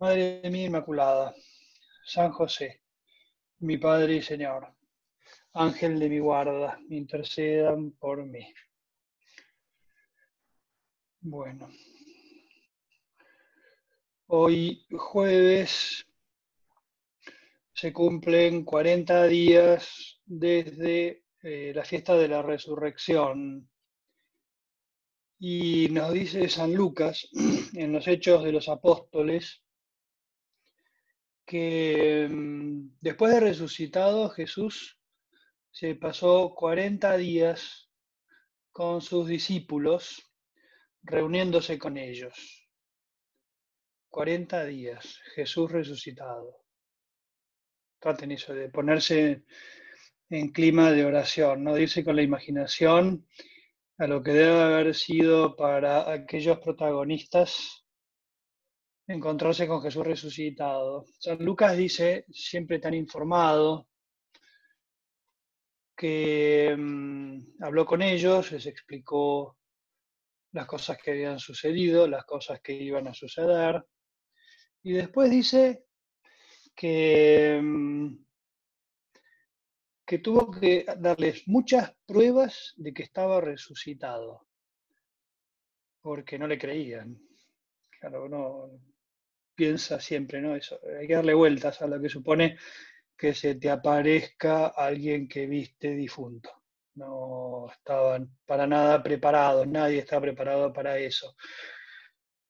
Madre mía Inmaculada, San José, mi Padre y Señor, Ángel de mi guarda, intercedan por mí. Bueno, hoy jueves se cumplen 40 días desde eh, la fiesta de la resurrección. Y nos dice San Lucas en los Hechos de los Apóstoles que mm, después de resucitado Jesús se pasó 40 días con sus discípulos reuniéndose con ellos. 40 días, Jesús resucitado. Traten eso de ponerse en clima de oración, no dice con la imaginación a lo que debe haber sido para aquellos protagonistas encontrarse con Jesús resucitado. San Lucas dice, siempre tan informado, que mm, habló con ellos, les explicó las cosas que habían sucedido, las cosas que iban a suceder, y después dice que, mm, que tuvo que darles muchas pruebas de que estaba resucitado, porque no le creían. Claro, uno piensa siempre, ¿no? Eso, hay que darle vueltas a lo que supone que se te aparezca alguien que viste difunto. No estaban para nada preparados, nadie está preparado para eso.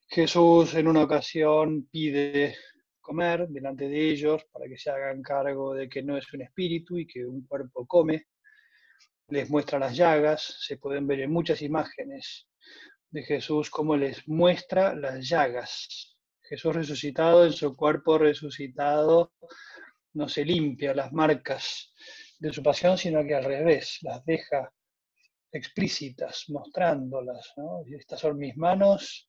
Jesús en una ocasión pide comer delante de ellos para que se hagan cargo de que no es un espíritu y que un cuerpo come. Les muestra las llagas, se pueden ver en muchas imágenes de Jesús cómo les muestra las llagas. Jesús resucitado en su cuerpo resucitado no se limpia las marcas de su pasión, sino que al revés, las deja explícitas, mostrándolas. Estas son mis manos,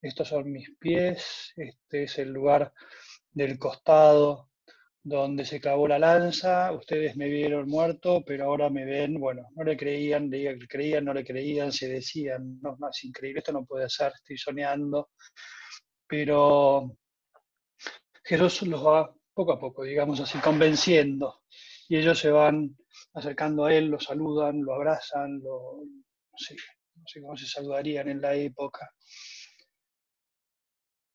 estos son mis pies, este es el lugar del costado donde se clavó la lanza, ustedes me vieron muerto, pero ahora me ven, bueno, no le creían, le creían, no le creían, se decían, no, no, es increíble, esto no puede ser, estoy soñando, pero Jesús los va poco a poco, digamos así, convenciendo, y ellos se van acercando a Él, lo saludan, lo abrazan, no sé, no sé cómo se saludarían en la época.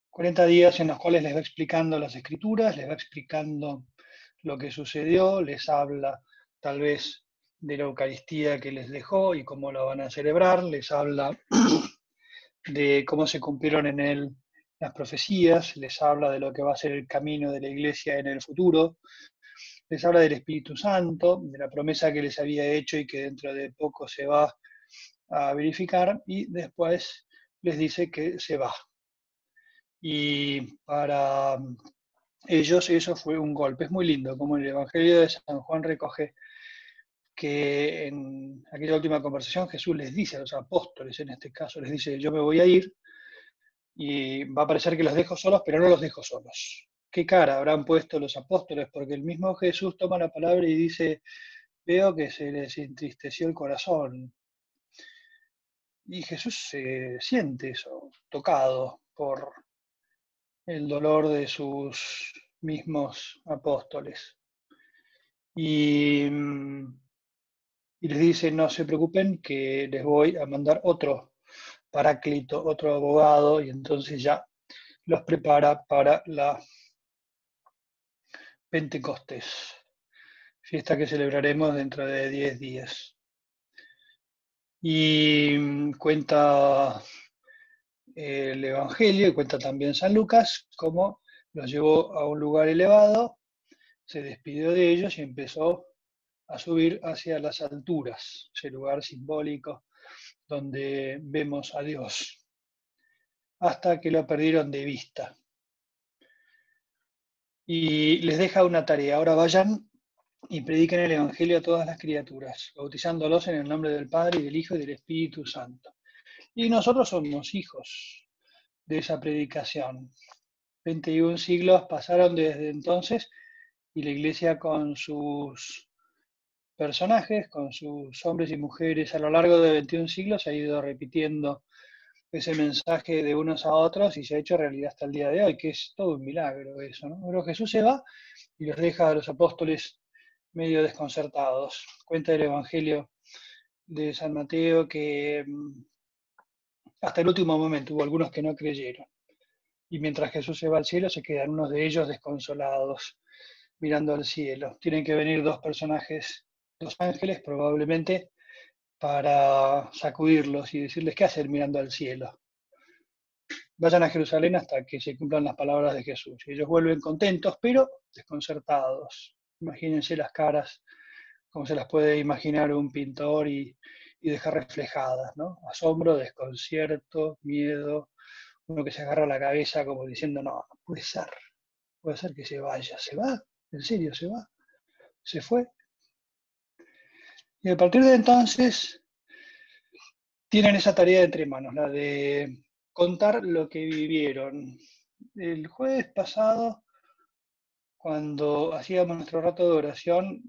40 días en los cuales les va explicando las escrituras, les va explicando lo que sucedió, les habla tal vez de la Eucaristía que les dejó y cómo la van a celebrar, les habla de cómo se cumplieron en él las profecías, les habla de lo que va a ser el camino de la iglesia en el futuro, les habla del Espíritu Santo, de la promesa que les había hecho y que dentro de poco se va a verificar, y después les dice que se va, y para ellos eso fue un golpe. Es muy lindo como el Evangelio de San Juan recoge que en aquella última conversación Jesús les dice a los apóstoles, en este caso, les dice, yo me voy a ir y va a parecer que los dejo solos, pero no los dejo solos. ¿Qué cara habrán puesto los apóstoles? Porque el mismo Jesús toma la palabra y dice, veo que se les entristeció el corazón. Y Jesús se siente eso, tocado por el dolor de sus mismos apóstoles. Y, mm, y, les dice, no se preocupen, que les voy a mandar otro paráclito, otro abogado, y entonces ya los prepara para la Pentecostés, fiesta que celebraremos dentro de 10 días. Y mm, cuenta el Evangelio y cuenta también San Lucas cómo los llevó a un lugar elevado, se despidió de ellos y empezó a subir hacia las alturas, ese lugar simbólico donde vemos a Dios, hasta que lo perdieron de vista. y les deja una tarea. Ahora vayan y prediquen el Evangelio a todas las criaturas, bautizándolos en el nombre del Padre y del Hijo y del Espíritu Santo. Y nosotros somos hijos de esa predicación. 21 siglos pasaron desde entonces y la iglesia con sus personajes, con sus hombres y mujeres a lo largo de 21 siglos ha ido repitiendo ese mensaje de unos a otros y se ha hecho realidad hasta el día de hoy, que es todo un milagro eso, ¿no? Pero Jesús se va y los deja a los apóstoles medio desconcertados. Cuenta el Evangelio de San Mateo que mm, hasta el último momento hubo algunos que no creyeron. Y mientras Jesús se va al cielo, se quedan unos de ellos desconsolados, mirando al cielo. Tienen que venir dos personajes, dos ángeles probablemente, para sacudirlos y decirles qué hacer mirando al cielo. Vayan a Jerusalén hasta que se cumplan las palabras de Jesús. Y ellos vuelven contentos, pero desconcertados. Imagínense las caras, como se las puede imaginar un pintor y, dejar reflejadas, ¿no? Asombro, desconcierto, miedo, uno que se agarra la cabeza como diciendo, no, no puede ser, puede ser que se vaya, se va, en serio, se va, se fue, y a partir de entonces tienen esa tarea entre manos, la de contar lo que vivieron. El jueves pasado, cuando hacíamos nuestro rato de oración,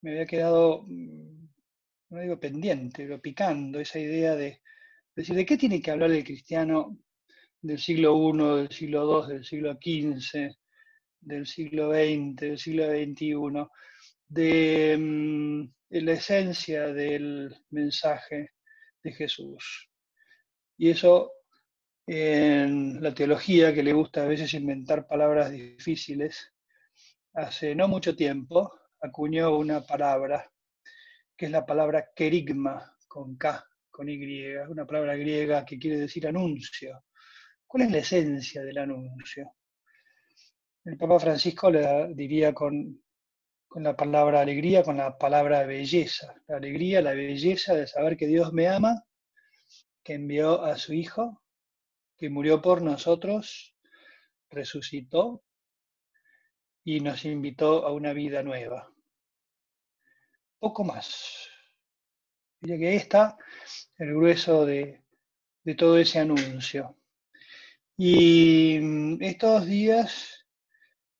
me había quedado, mm, no digo pendiente, pero picando esa idea de decir, ¿de qué tiene que hablar el cristiano del siglo I, del siglo II, del siglo XV, del siglo XX, del siglo XXI? De mm, la esencia del mensaje de Jesús. Y eso en la teología, que le gusta a veces inventar palabras difíciles, hace no mucho tiempo acuñó una palabra, que es la palabra kerigma, con K, con Y, una palabra griega que quiere decir anuncio. ¿Cuál es la esencia del anuncio? El Papa Francisco le diría con con la palabra alegría, con la palabra belleza. La alegría, la belleza de saber que Dios me ama, que envió a su Hijo, que murió por nosotros, resucitó y nos invitó a una vida nueva. Poco más. Diría que está el grueso de, de todo ese anuncio. Y mm, estos días,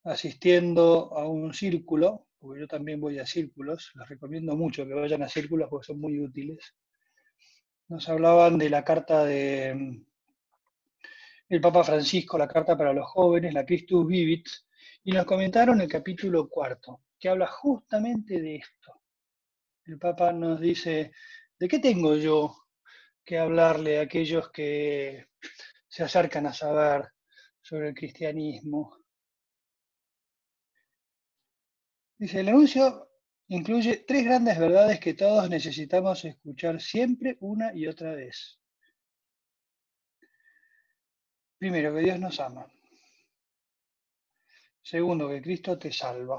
asistiendo a un círculo, porque yo también voy a círculos, les recomiendo mucho que vayan a círculos porque son muy útiles. Nos hablaban de la carta de mm, el Papa Francisco, la carta para los jóvenes, la Christus Vivit, y nos comentaron el capítulo cuarto, que habla justamente de esto. El Papa nos dice, ¿de qué tengo yo que hablarle a aquellos que se acercan a saber sobre el cristianismo? Dice, el anuncio incluye tres grandes verdades que todos necesitamos escuchar siempre, una y otra vez. Primero, que Dios nos ama. Segundo, que Cristo te salva.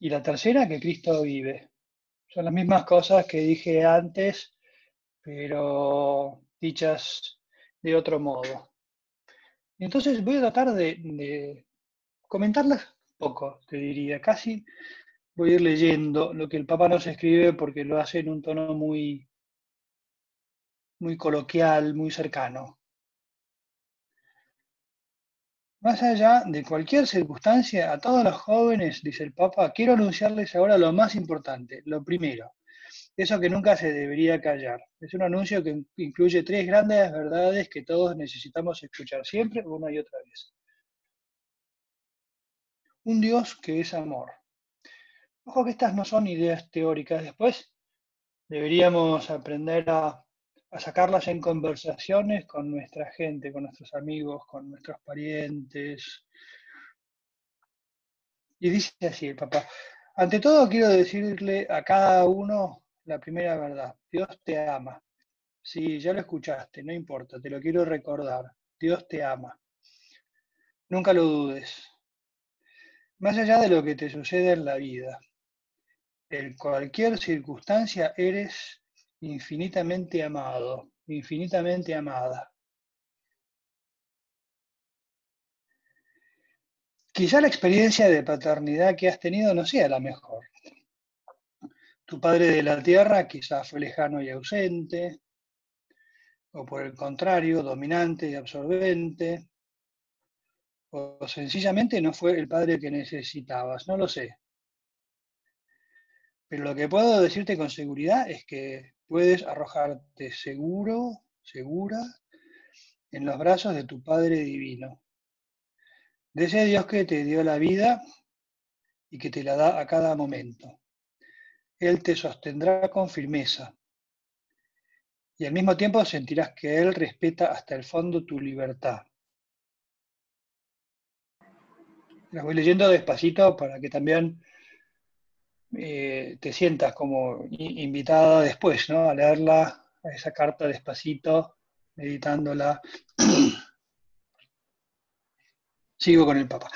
Y la tercera, que Cristo vive. Son las mismas cosas que dije antes, pero dichas de otro modo. Entonces voy a tratar de, de comentarlas poco, te diría. Casi voy a ir leyendo lo que el Papa nos escribe porque lo hace en un tono muy, muy coloquial, muy cercano. Más allá de cualquier circunstancia, a todos los jóvenes, dice el Papa, quiero anunciarles ahora lo más importante, lo primero, eso que nunca se debería callar. Es un anuncio que incluye tres grandes verdades que todos necesitamos escuchar siempre, una y otra vez un Dios que es amor. Ojo que estas no son ideas teóricas. Después deberíamos aprender a, sacarlas en conversaciones con nuestra gente, con nuestros amigos, con nuestros parientes. Y dice así el papá, ante todo quiero decirle a cada uno la primera verdad. Dios te ama. Sí, ya lo escuchaste, no importa, te lo quiero recordar. Dios te ama. Nunca lo dudes. Más allá de lo que te sucede en la vida, en cualquier circunstancia eres infinitamente amado, infinitamente amada. quizá la experiencia de paternidad que has tenido no sea la mejor. Tu padre de la tierra quizás fue lejano y ausente, o por el contrario, dominante y absorbente, o sencillamente no fue el padre que necesitabas, no lo sé. Pero lo que puedo decirte con seguridad es que puedes arrojarte seguro, segura, en los brazos de tu Padre Divino, de ese Dios que te dio la vida y que te la da a cada momento. Él te sostendrá con firmeza y al mismo tiempo sentirás que Él respeta hasta el fondo tu libertad. La voy leyendo despacito para que también eh, te sientas como invitada después, ¿no? A leerla, esa carta despacito, meditándola. Sigo con el Papa.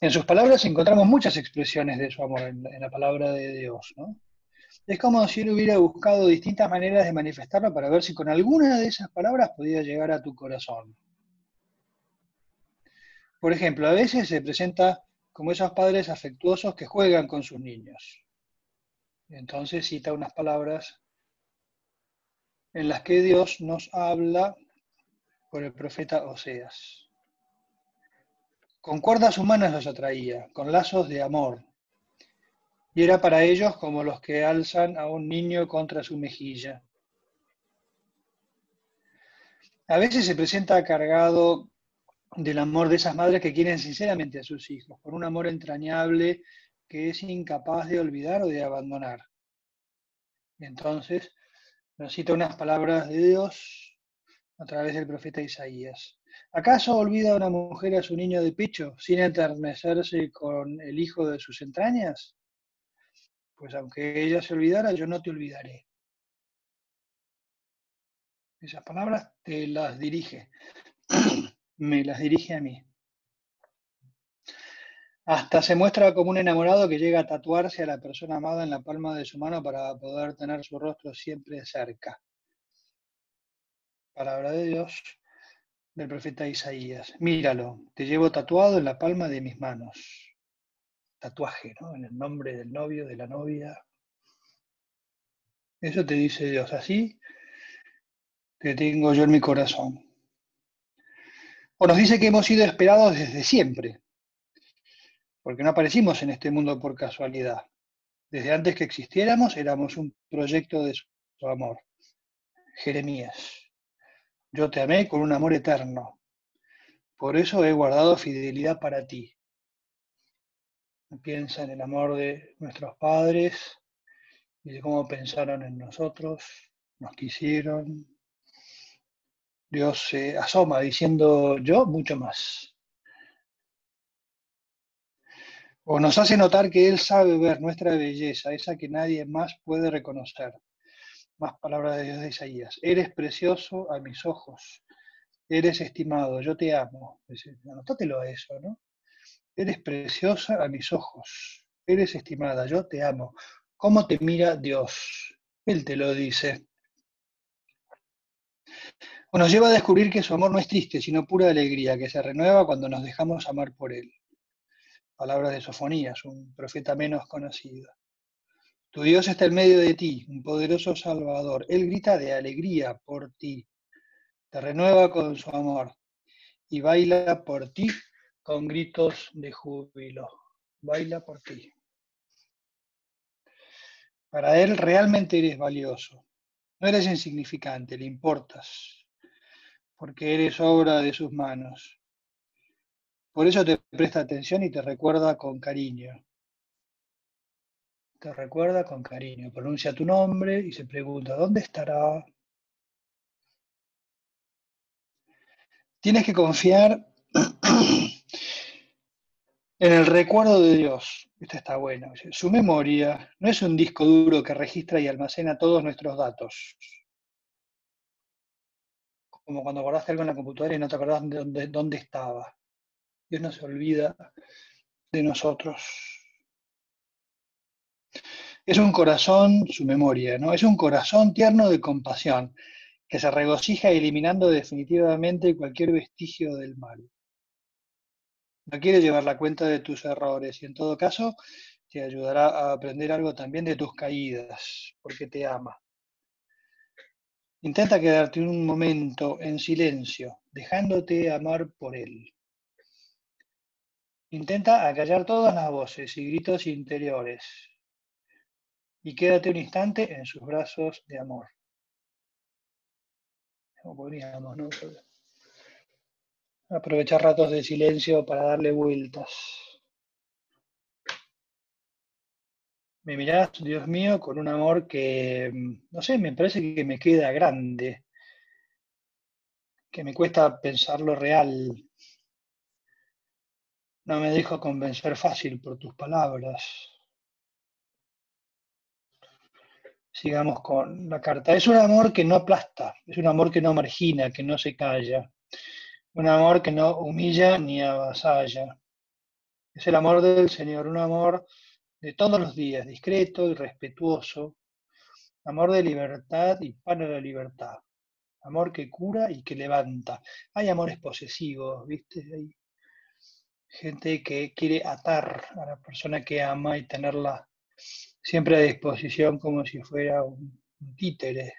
En sus palabras encontramos muchas expresiones de su amor en, la palabra de Dios. Es como si él hubiera buscado distintas maneras de manifestarlo para ver si con alguna de esas palabras podía llegar a tu corazón. Por ejemplo, a veces se presenta como esos padres afectuosos que juegan con sus niños. Entonces cita unas palabras en las que Dios nos habla por el profeta Oseas. Con cuerdas humanas los atraía, con lazos de amor, y era para ellos como los que alzan a un niño contra su mejilla. A veces se presenta cargado del amor de esas madres que quieren sinceramente a sus hijos, por un amor entrañable que es incapaz de olvidar o de abandonar. entonces nos unas palabras de Dios a través del profeta Isaías. ¿Acaso olvida una mujer a su niño de pecho sin enternecerse con el hijo de sus entrañas? Pues aunque ella se olvidara, yo no te olvidaré. Esas palabras te las dirige, me las dirige a mí. Hasta se muestra como un enamorado que llega a tatuarse a la persona amada en la palma de su mano para poder tener su rostro siempre cerca. Palabra de Dios del profeta Isaías. Míralo, te llevo tatuado en la palma de mis manos. Tatuaje, ¿no? En el nombre del novio, de la novia. Eso te dice Dios, así te tengo yo en mi corazón. O nos dice que hemos sido esperados desde siempre, porque no aparecimos en este mundo por casualidad. Desde antes que existiéramos éramos un proyecto de su amor. Jeremías, yo te amé con un amor eterno. Por eso he guardado fidelidad para ti. Piensa en el amor de nuestros padres y de cómo pensaron en nosotros, nos quisieron. Dios se asoma diciendo yo mucho más. o nos hace notar que Él sabe ver nuestra belleza, esa que nadie más puede reconocer. Más palabras de Dios de Isaías. Eres precioso a mis ojos, eres estimado, yo te amo. Anótatelo a eso, ¿no? Eres preciosa a mis ojos, eres estimada, yo te amo. ¿Cómo te mira Dios? Él te lo dice. O nos lleva a descubrir que su amor no es triste, sino pura alegría, que se renueva cuando nos dejamos amar por Él palabras de Sofonías, un profeta menos conocido. Tu Dios está en medio de ti, un poderoso Salvador. Él grita de alegría por ti, te renueva con su amor y baila por ti con gritos de júbilo. Baila por ti. Para Él realmente eres valioso. No eres insignificante, le importas, porque eres obra de sus manos. Por eso te presta atención y te recuerda con cariño. Te recuerda con cariño. Pronuncia tu nombre y se pregunta, ¿dónde estará? Tienes que confiar en el recuerdo de Dios. Esto está bueno. Su memoria no es un disco duro que registra y almacena todos nuestros datos. Como cuando guardaste algo en la computadora y no te acordás de dónde, dónde estaba. Dios no se olvida de nosotros. Es un corazón, su memoria, ¿no? Es un corazón tierno de compasión, que se regocija eliminando definitivamente cualquier vestigio del mal. No quiere llevar la cuenta de tus errores y en todo caso te ayudará a aprender algo también de tus caídas, porque te ama. Intenta quedarte un momento en silencio, dejándote amar por Él. Intenta acallar todas las voces y gritos interiores y quédate un instante en sus brazos de amor. Aprovechar ratos de silencio para darle vueltas. Me mirás, Dios mío, con un amor que, no sé, me parece que me queda grande, que me cuesta pensarlo real. No me dejo convencer fácil por tus palabras. Sigamos con la carta. Es un amor que no aplasta, es un amor que no margina, que no se calla. Un amor que no humilla ni avasalla. Es el amor del Señor, un amor de todos los días, discreto y respetuoso. Amor de libertad y para la libertad. Amor que cura y que levanta. Hay amores posesivos, ¿viste? Hay gente que quiere atar a la persona que ama y tenerla siempre a disposición como si fuera un títere.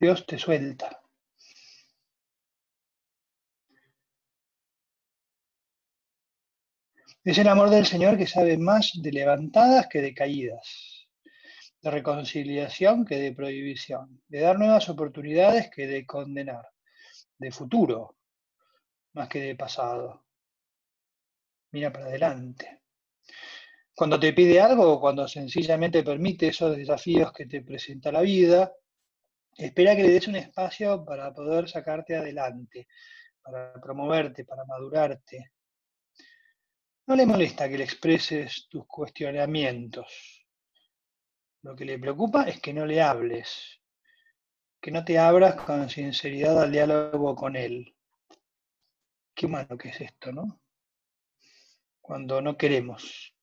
Dios te suelta. Es el amor del Señor que sabe más de levantadas que de caídas, de reconciliación que de prohibición, de dar nuevas oportunidades que de condenar, de futuro más que de pasado. Mira para adelante. Cuando te pide algo o cuando sencillamente permite esos desafíos que te presenta la vida, espera que le des un espacio para poder sacarte adelante, para promoverte, para madurarte, no le molesta que le expreses tus cuestionamientos. Lo que le preocupa es que no le hables, que no te abras con sinceridad al diálogo con él. Qué humano que es esto, ¿no? Cuando no queremos,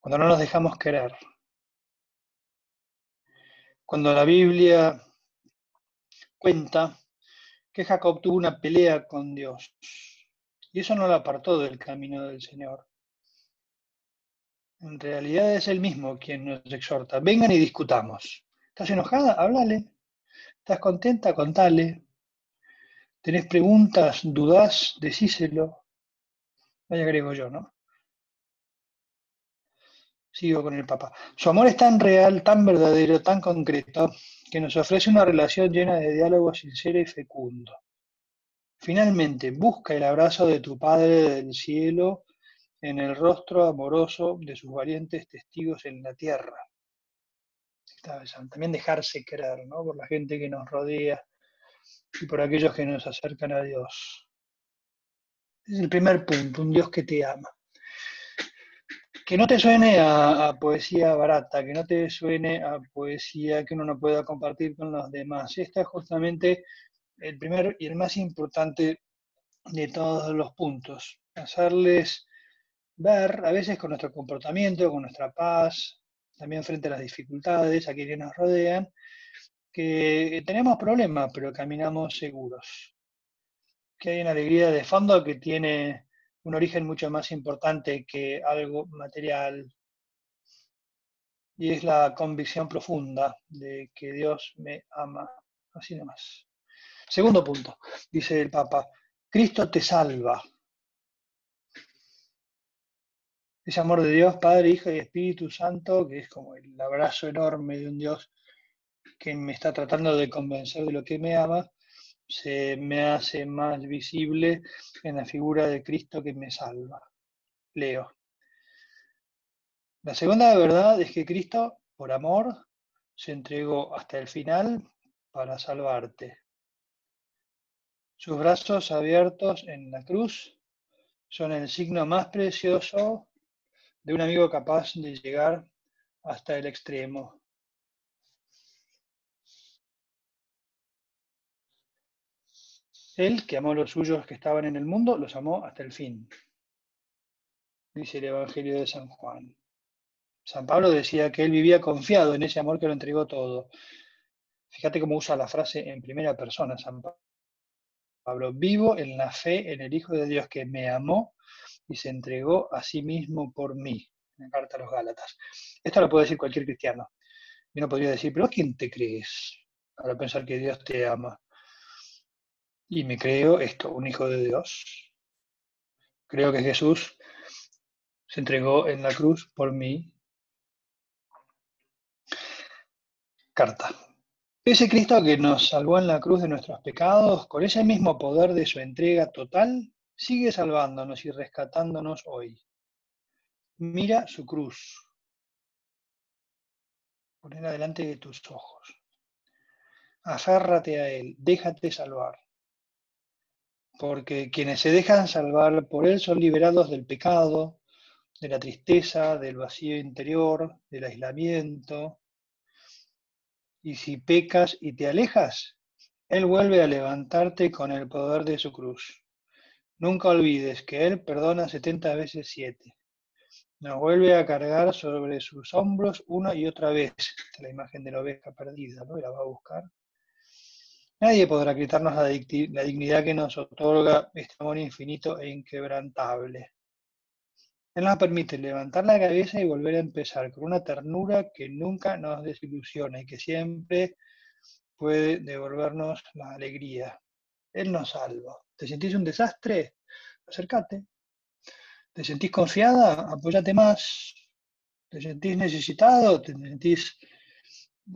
cuando no nos dejamos querer. Cuando la Biblia cuenta que Jacob tuvo una pelea con Dios y eso no lo apartó del camino del Señor. En realidad es Él mismo quien nos exhorta. Vengan y discutamos. ¿Estás enojada? Háblale. ¿Estás contenta? Contale. ¿Tenés preguntas? ¿Dudás? Decíselo. Vaya agrego yo, ¿no? Sigo con el Papa. Su amor es tan real, tan verdadero, tan concreto, que nos ofrece una relación llena de diálogo sincero y fecundo. Finalmente, busca el abrazo de tu Padre del cielo en el rostro amoroso de sus valientes testigos en la tierra. También dejarse querer ¿no? por la gente que nos rodea y por aquellos que nos acercan a Dios. Es el primer punto, un Dios que te ama. Que no te suene a, a, poesía barata, que no te suene a poesía que uno no pueda compartir con los demás. Esta es justamente el primero y el más importante de todos los puntos. Hacerles ver, a veces con nuestro comportamiento, con nuestra paz, también frente a las dificultades, a quienes nos rodean, que tenemos problemas, pero caminamos seguros. Que hay una alegría de fondo que tiene un origen mucho más importante que algo material. Y es la convicción profunda de que Dios me ama, así nomás. Segundo punto, dice el Papa, Cristo te salva. Ese amor de Dios, Padre, Hijo y Espíritu Santo, que es como el abrazo enorme de un Dios que me está tratando de convencer de lo que me ama, se me hace más visible en la figura de Cristo que me salva. Leo. La segunda verdad es que Cristo, por amor, se entregó hasta el final para salvarte. Sus brazos abiertos en la cruz son el signo más precioso de un amigo capaz de llegar hasta el extremo. Él, que amó a los suyos que estaban en el mundo, los amó hasta el fin. Dice el Evangelio de San Juan. San Pablo decía que él vivía confiado en ese amor que lo entregó todo. Fíjate cómo usa la frase en primera persona San Pablo vivo en la fe en el Hijo de Dios que me amó y se entregó a sí mismo por mí. En la carta a los Gálatas. Esto lo puede decir cualquier cristiano. Y uno podría decir, pero ¿a quién te crees para pensar que Dios te ama? Y me creo esto, un hijo de Dios. Creo que Jesús se entregó en la cruz por mí. Carta. Ese Cristo que nos salvó en la cruz de nuestros pecados, con ese mismo poder de su entrega total, sigue salvándonos y rescatándonos hoy. Mira su cruz. Ponela delante de tus ojos. Aférrate a Él, déjate salvar. Porque quienes se dejan salvar por Él son liberados del pecado, de la tristeza, del vacío interior, del aislamiento. Y si pecas y te alejas, Él vuelve a levantarte con el poder de su cruz. Nunca olvides que Él perdona 70 veces 7. Nos vuelve a cargar sobre sus hombros una y otra vez. Esta la imagen de la oveja perdida, ¿no? Y la va a buscar. Nadie podrá quitarnos la, la dignidad que nos otorga este amor infinito e inquebrantable. Él nos permite levantar la cabeza y volver a empezar con una ternura que nunca nos desilusiona y que siempre puede devolvernos la alegría. Él nos salva. ¿Te sentís un desastre? Acércate. ¿Te sentís confiada? Apóyate más. ¿Te sentís necesitado? ¿Te sentís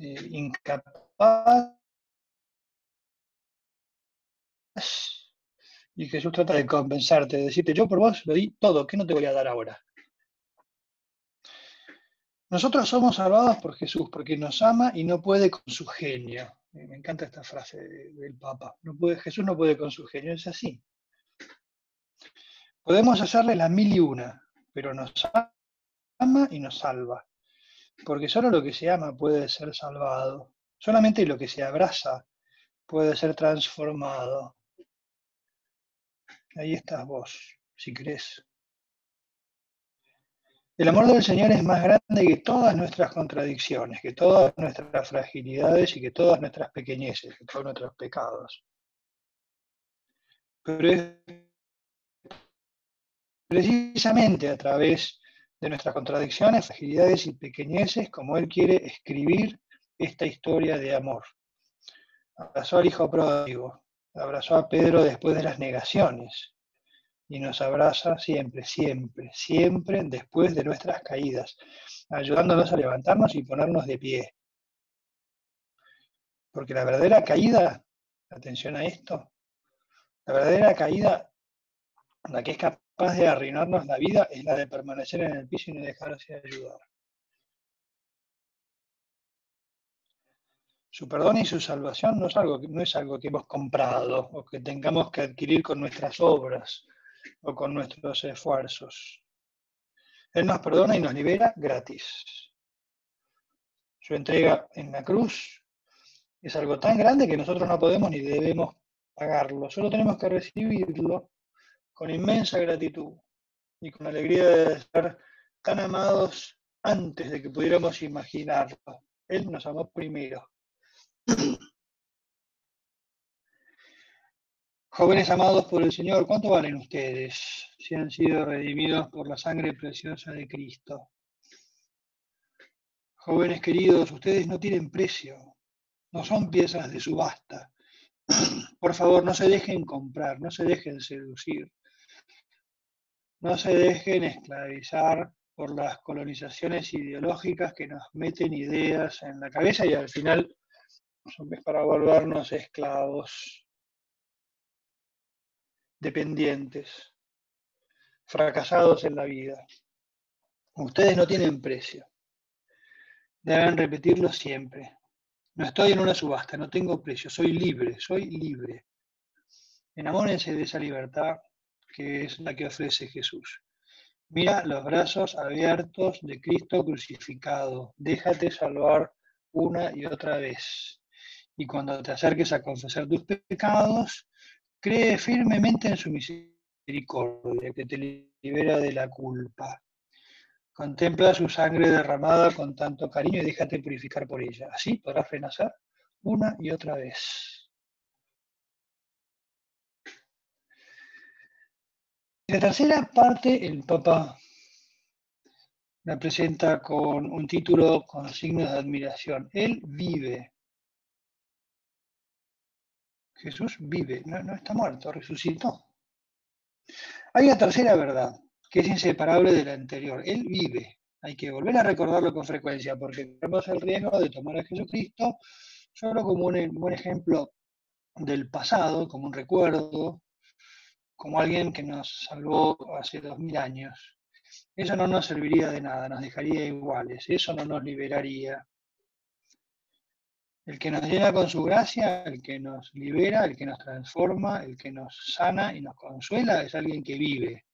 eh, incapaz? Y Jesús trata de compensarte, de decirte, yo por vos lo di todo, ¿qué no te voy a dar ahora? Nosotros somos salvados por Jesús, porque nos ama y no puede con su genio. Me encanta esta frase del Papa. No puede, Jesús no puede con su genio, es así. Podemos hacerle la mil y una, pero nos ama y nos salva. Porque solo lo que se ama puede ser salvado. Solamente lo que se abraza puede ser transformado. Ahí estás vos, si crees. El amor del Señor es más grande que todas nuestras contradicciones, que todas nuestras fragilidades y que todas nuestras pequeñeces, que todos nuestros pecados. Pero es precisamente a través de nuestras contradicciones, fragilidades y pequeñeces como Él quiere escribir esta historia de amor. Abrazó al hijo pródigo, abrazó a Pedro después de las negaciones y nos abraza siempre, siempre, siempre después de nuestras caídas, ayudándonos a levantarnos y ponernos de pie. Porque la verdadera caída, atención a esto, la verdadera caída, la que es capaz de arruinarnos la vida, es la de permanecer en el piso y no dejarse ayudar. Su perdón y su salvación no es, algo, que hemos comprado o que tengamos que adquirir con nuestras obras o con nuestros esfuerzos. Él nos perdona y nos libera gratis. Su entrega en la cruz es algo tan grande que nosotros no podemos ni debemos pagarlo. Solo tenemos que recibirlo con inmensa gratitud y con alegría de estar tan amados antes de que pudiéramos imaginarlo. Él nos amó primero. Jóvenes amados por el Señor, ¿cuánto valen ustedes si han sido redimidos por la sangre preciosa de Cristo? Jóvenes queridos, ustedes no tienen precio, no son piezas de subasta. Por favor, no se dejen comprar, no se dejen seducir, no se dejen esclavizar por las colonizaciones ideológicas que nos meten ideas en la cabeza y al final para volvernos esclavos, dependientes, fracasados en la vida. Ustedes no tienen precio. Deben repetirlo siempre. No estoy en una subasta, no tengo precio, soy libre, soy libre. Enamórense de esa libertad que es la que ofrece Jesús. Mira los brazos abiertos de Cristo crucificado. Déjate salvar una y otra vez y cuando te acerques a confesar tus pecados, cree firmemente en su misericordia que te libera de la culpa. Contempla su sangre derramada con tanto cariño y déjate purificar por ella. Así podrás renacer una y otra vez. La tercera parte, el Papa la presenta con un título con signos de admiración. Él vive. Jesús vive, no, está muerto, resucitó. Hay una tercera verdad, que es inseparable de la anterior. Él vive. Hay que volver a recordarlo con frecuencia, porque tenemos el riesgo de tomar a Jesucristo solo como un buen ejemplo del pasado, como un recuerdo, como alguien que nos salvó hace dos mil años. Eso no nos serviría de nada, nos dejaría iguales, eso no nos liberaría. El que nos llena con su gracia, el que nos libera, el que nos transforma, el que nos sana y nos consuela, es alguien que vive.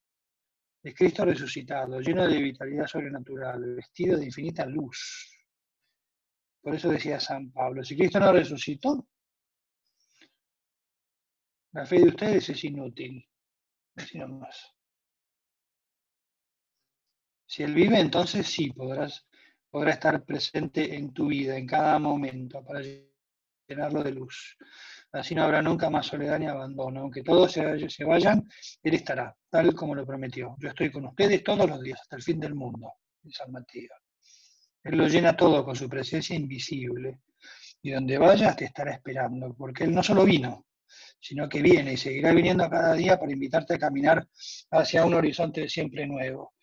Es Cristo resucitado, lleno de vitalidad sobrenatural, vestido de infinita luz. Por eso decía San Pablo, si Cristo no resucitó, la fe de ustedes es inútil. Así nomás. Si Él vive, entonces sí, podrás, podrá estar presente en tu vida, en cada momento, para llenarlo de luz. Así no habrá nunca más soledad ni abandono. Aunque todos se, vayan, Él estará, tal como lo prometió. Yo estoy con ustedes todos los días, hasta el fin del mundo, en San Mateo. Él lo llena todo con su presencia invisible. Y donde vayas te estará esperando, porque Él no solo vino, sino que viene y seguirá viniendo cada día para invitarte a caminar hacia un horizonte siempre nuevo.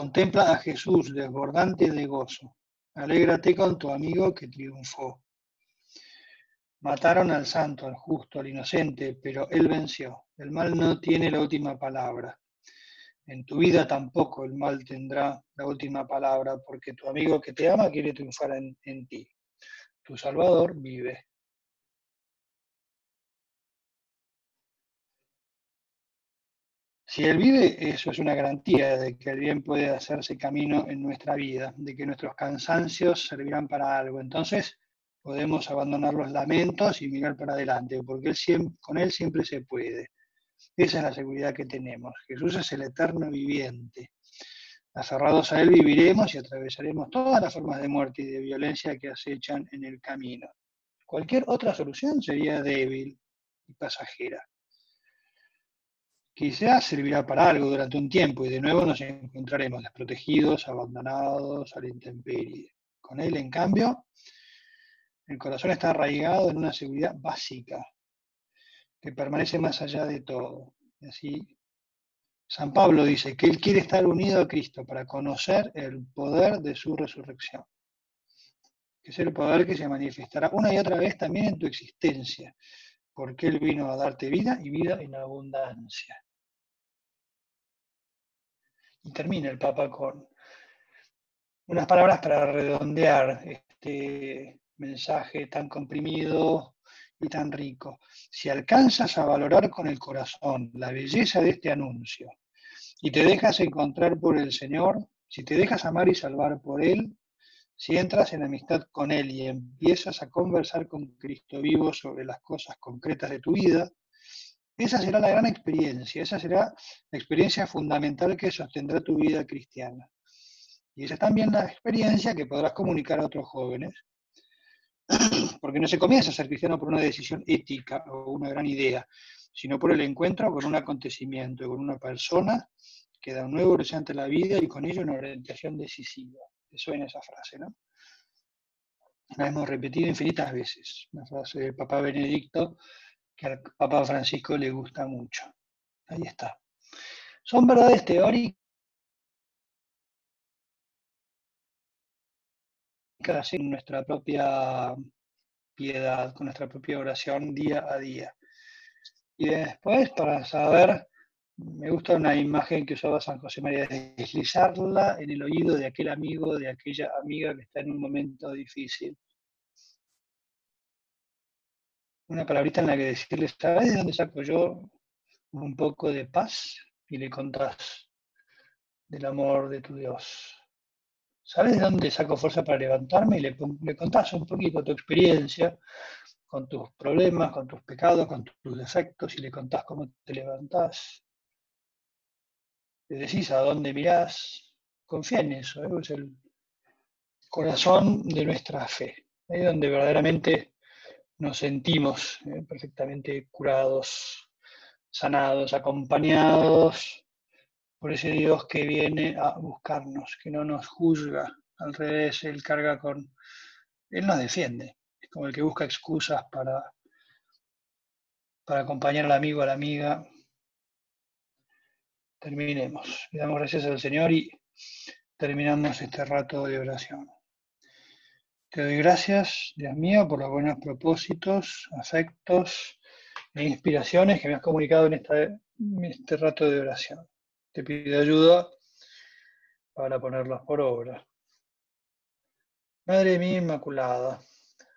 Contempla a Jesús desbordante de gozo. Alégrate con tu amigo que triunfó. Mataron al santo, al justo, al inocente, pero él venció. El mal no tiene la última palabra. En tu vida tampoco el mal tendrá la última palabra, porque tu amigo que te ama quiere triunfar en, en ti. Tu Salvador vive. Si Él vive, eso es una garantía de que el bien puede hacerse camino en nuestra vida, de que nuestros cansancios servirán para algo. Entonces podemos abandonar los lamentos y mirar para adelante, porque con Él siempre se puede. Esa es la seguridad que tenemos. Jesús es el eterno viviente. Aferrados a Él viviremos y atravesaremos todas las formas de muerte y de violencia que acechan en el camino. Cualquier otra solución sería débil y pasajera. Quizás servirá para algo durante un tiempo y de nuevo nos encontraremos desprotegidos, abandonados, a la intemperie. Con él, en cambio, el corazón está arraigado en una seguridad básica que permanece más allá de todo. Así, San Pablo dice que él quiere estar unido a Cristo para conocer el poder de su resurrección, que es el poder que se manifestará una y otra vez también en tu existencia, porque Él vino a darte vida y vida en abundancia. Y termina el Papa con unas palabras para redondear este mensaje tan comprimido y tan rico. Si alcanzas a valorar con el corazón la belleza de este anuncio y te dejas encontrar por el Señor, si te dejas amar y salvar por Él, si entras en amistad con Él y empiezas a conversar con Cristo vivo sobre las cosas concretas de tu vida, esa será la gran experiencia, esa será la experiencia fundamental que sostendrá tu vida cristiana. Y esa es también la experiencia que podrás comunicar a otros jóvenes, porque no se comienza a ser cristiano por una decisión ética o una gran idea, sino por el encuentro con un acontecimiento, con una persona que da un nuevo horizonte a la vida y con ello una orientación decisiva. Eso en esa frase, ¿no? La hemos repetido infinitas veces, la frase del Papa Benedicto, que al Papa Francisco le gusta mucho. Ahí está. Son verdades teóricas en nuestra propia piedad, con nuestra propia oración día a día. Y después, para saber, me gusta una imagen que usaba San José María, deslizarla en el oído de aquel amigo, de aquella amiga que está en un momento difícil una palabrita en la que decirle, ¿sabes de dónde saco yo un poco de paz? Y le contás del amor de tu Dios. ¿Sabes de dónde saco fuerza para levantarme? Y le, le contás un poquito tu experiencia con tus problemas, con tus pecados, con tus defectos, y le contás cómo te levantás. Le decís a dónde mirás. Confía en eso, ¿eh? es el corazón de nuestra fe. Ahí donde verdaderamente nos sentimos eh, perfectamente curados sanados, acompañados por ese Dios que viene a buscarnos, que no nos juzga. Al revés, Él carga con... Él nos defiende. Es como el que busca excusas para, para acompañar al amigo, a la amiga. Terminemos. Le damos gracias al Señor y terminamos este rato de oración. Te doy gracias, Dios mío, por los buenos propósitos, afectos e inspiraciones que me has comunicado en, este rato de oración. Te pido ayuda para ponerlas por obra. Madre mía Inmaculada,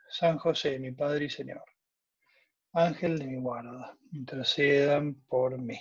San José, mi Padre y Señor, Ángel de mi guarda, intercedan por mí.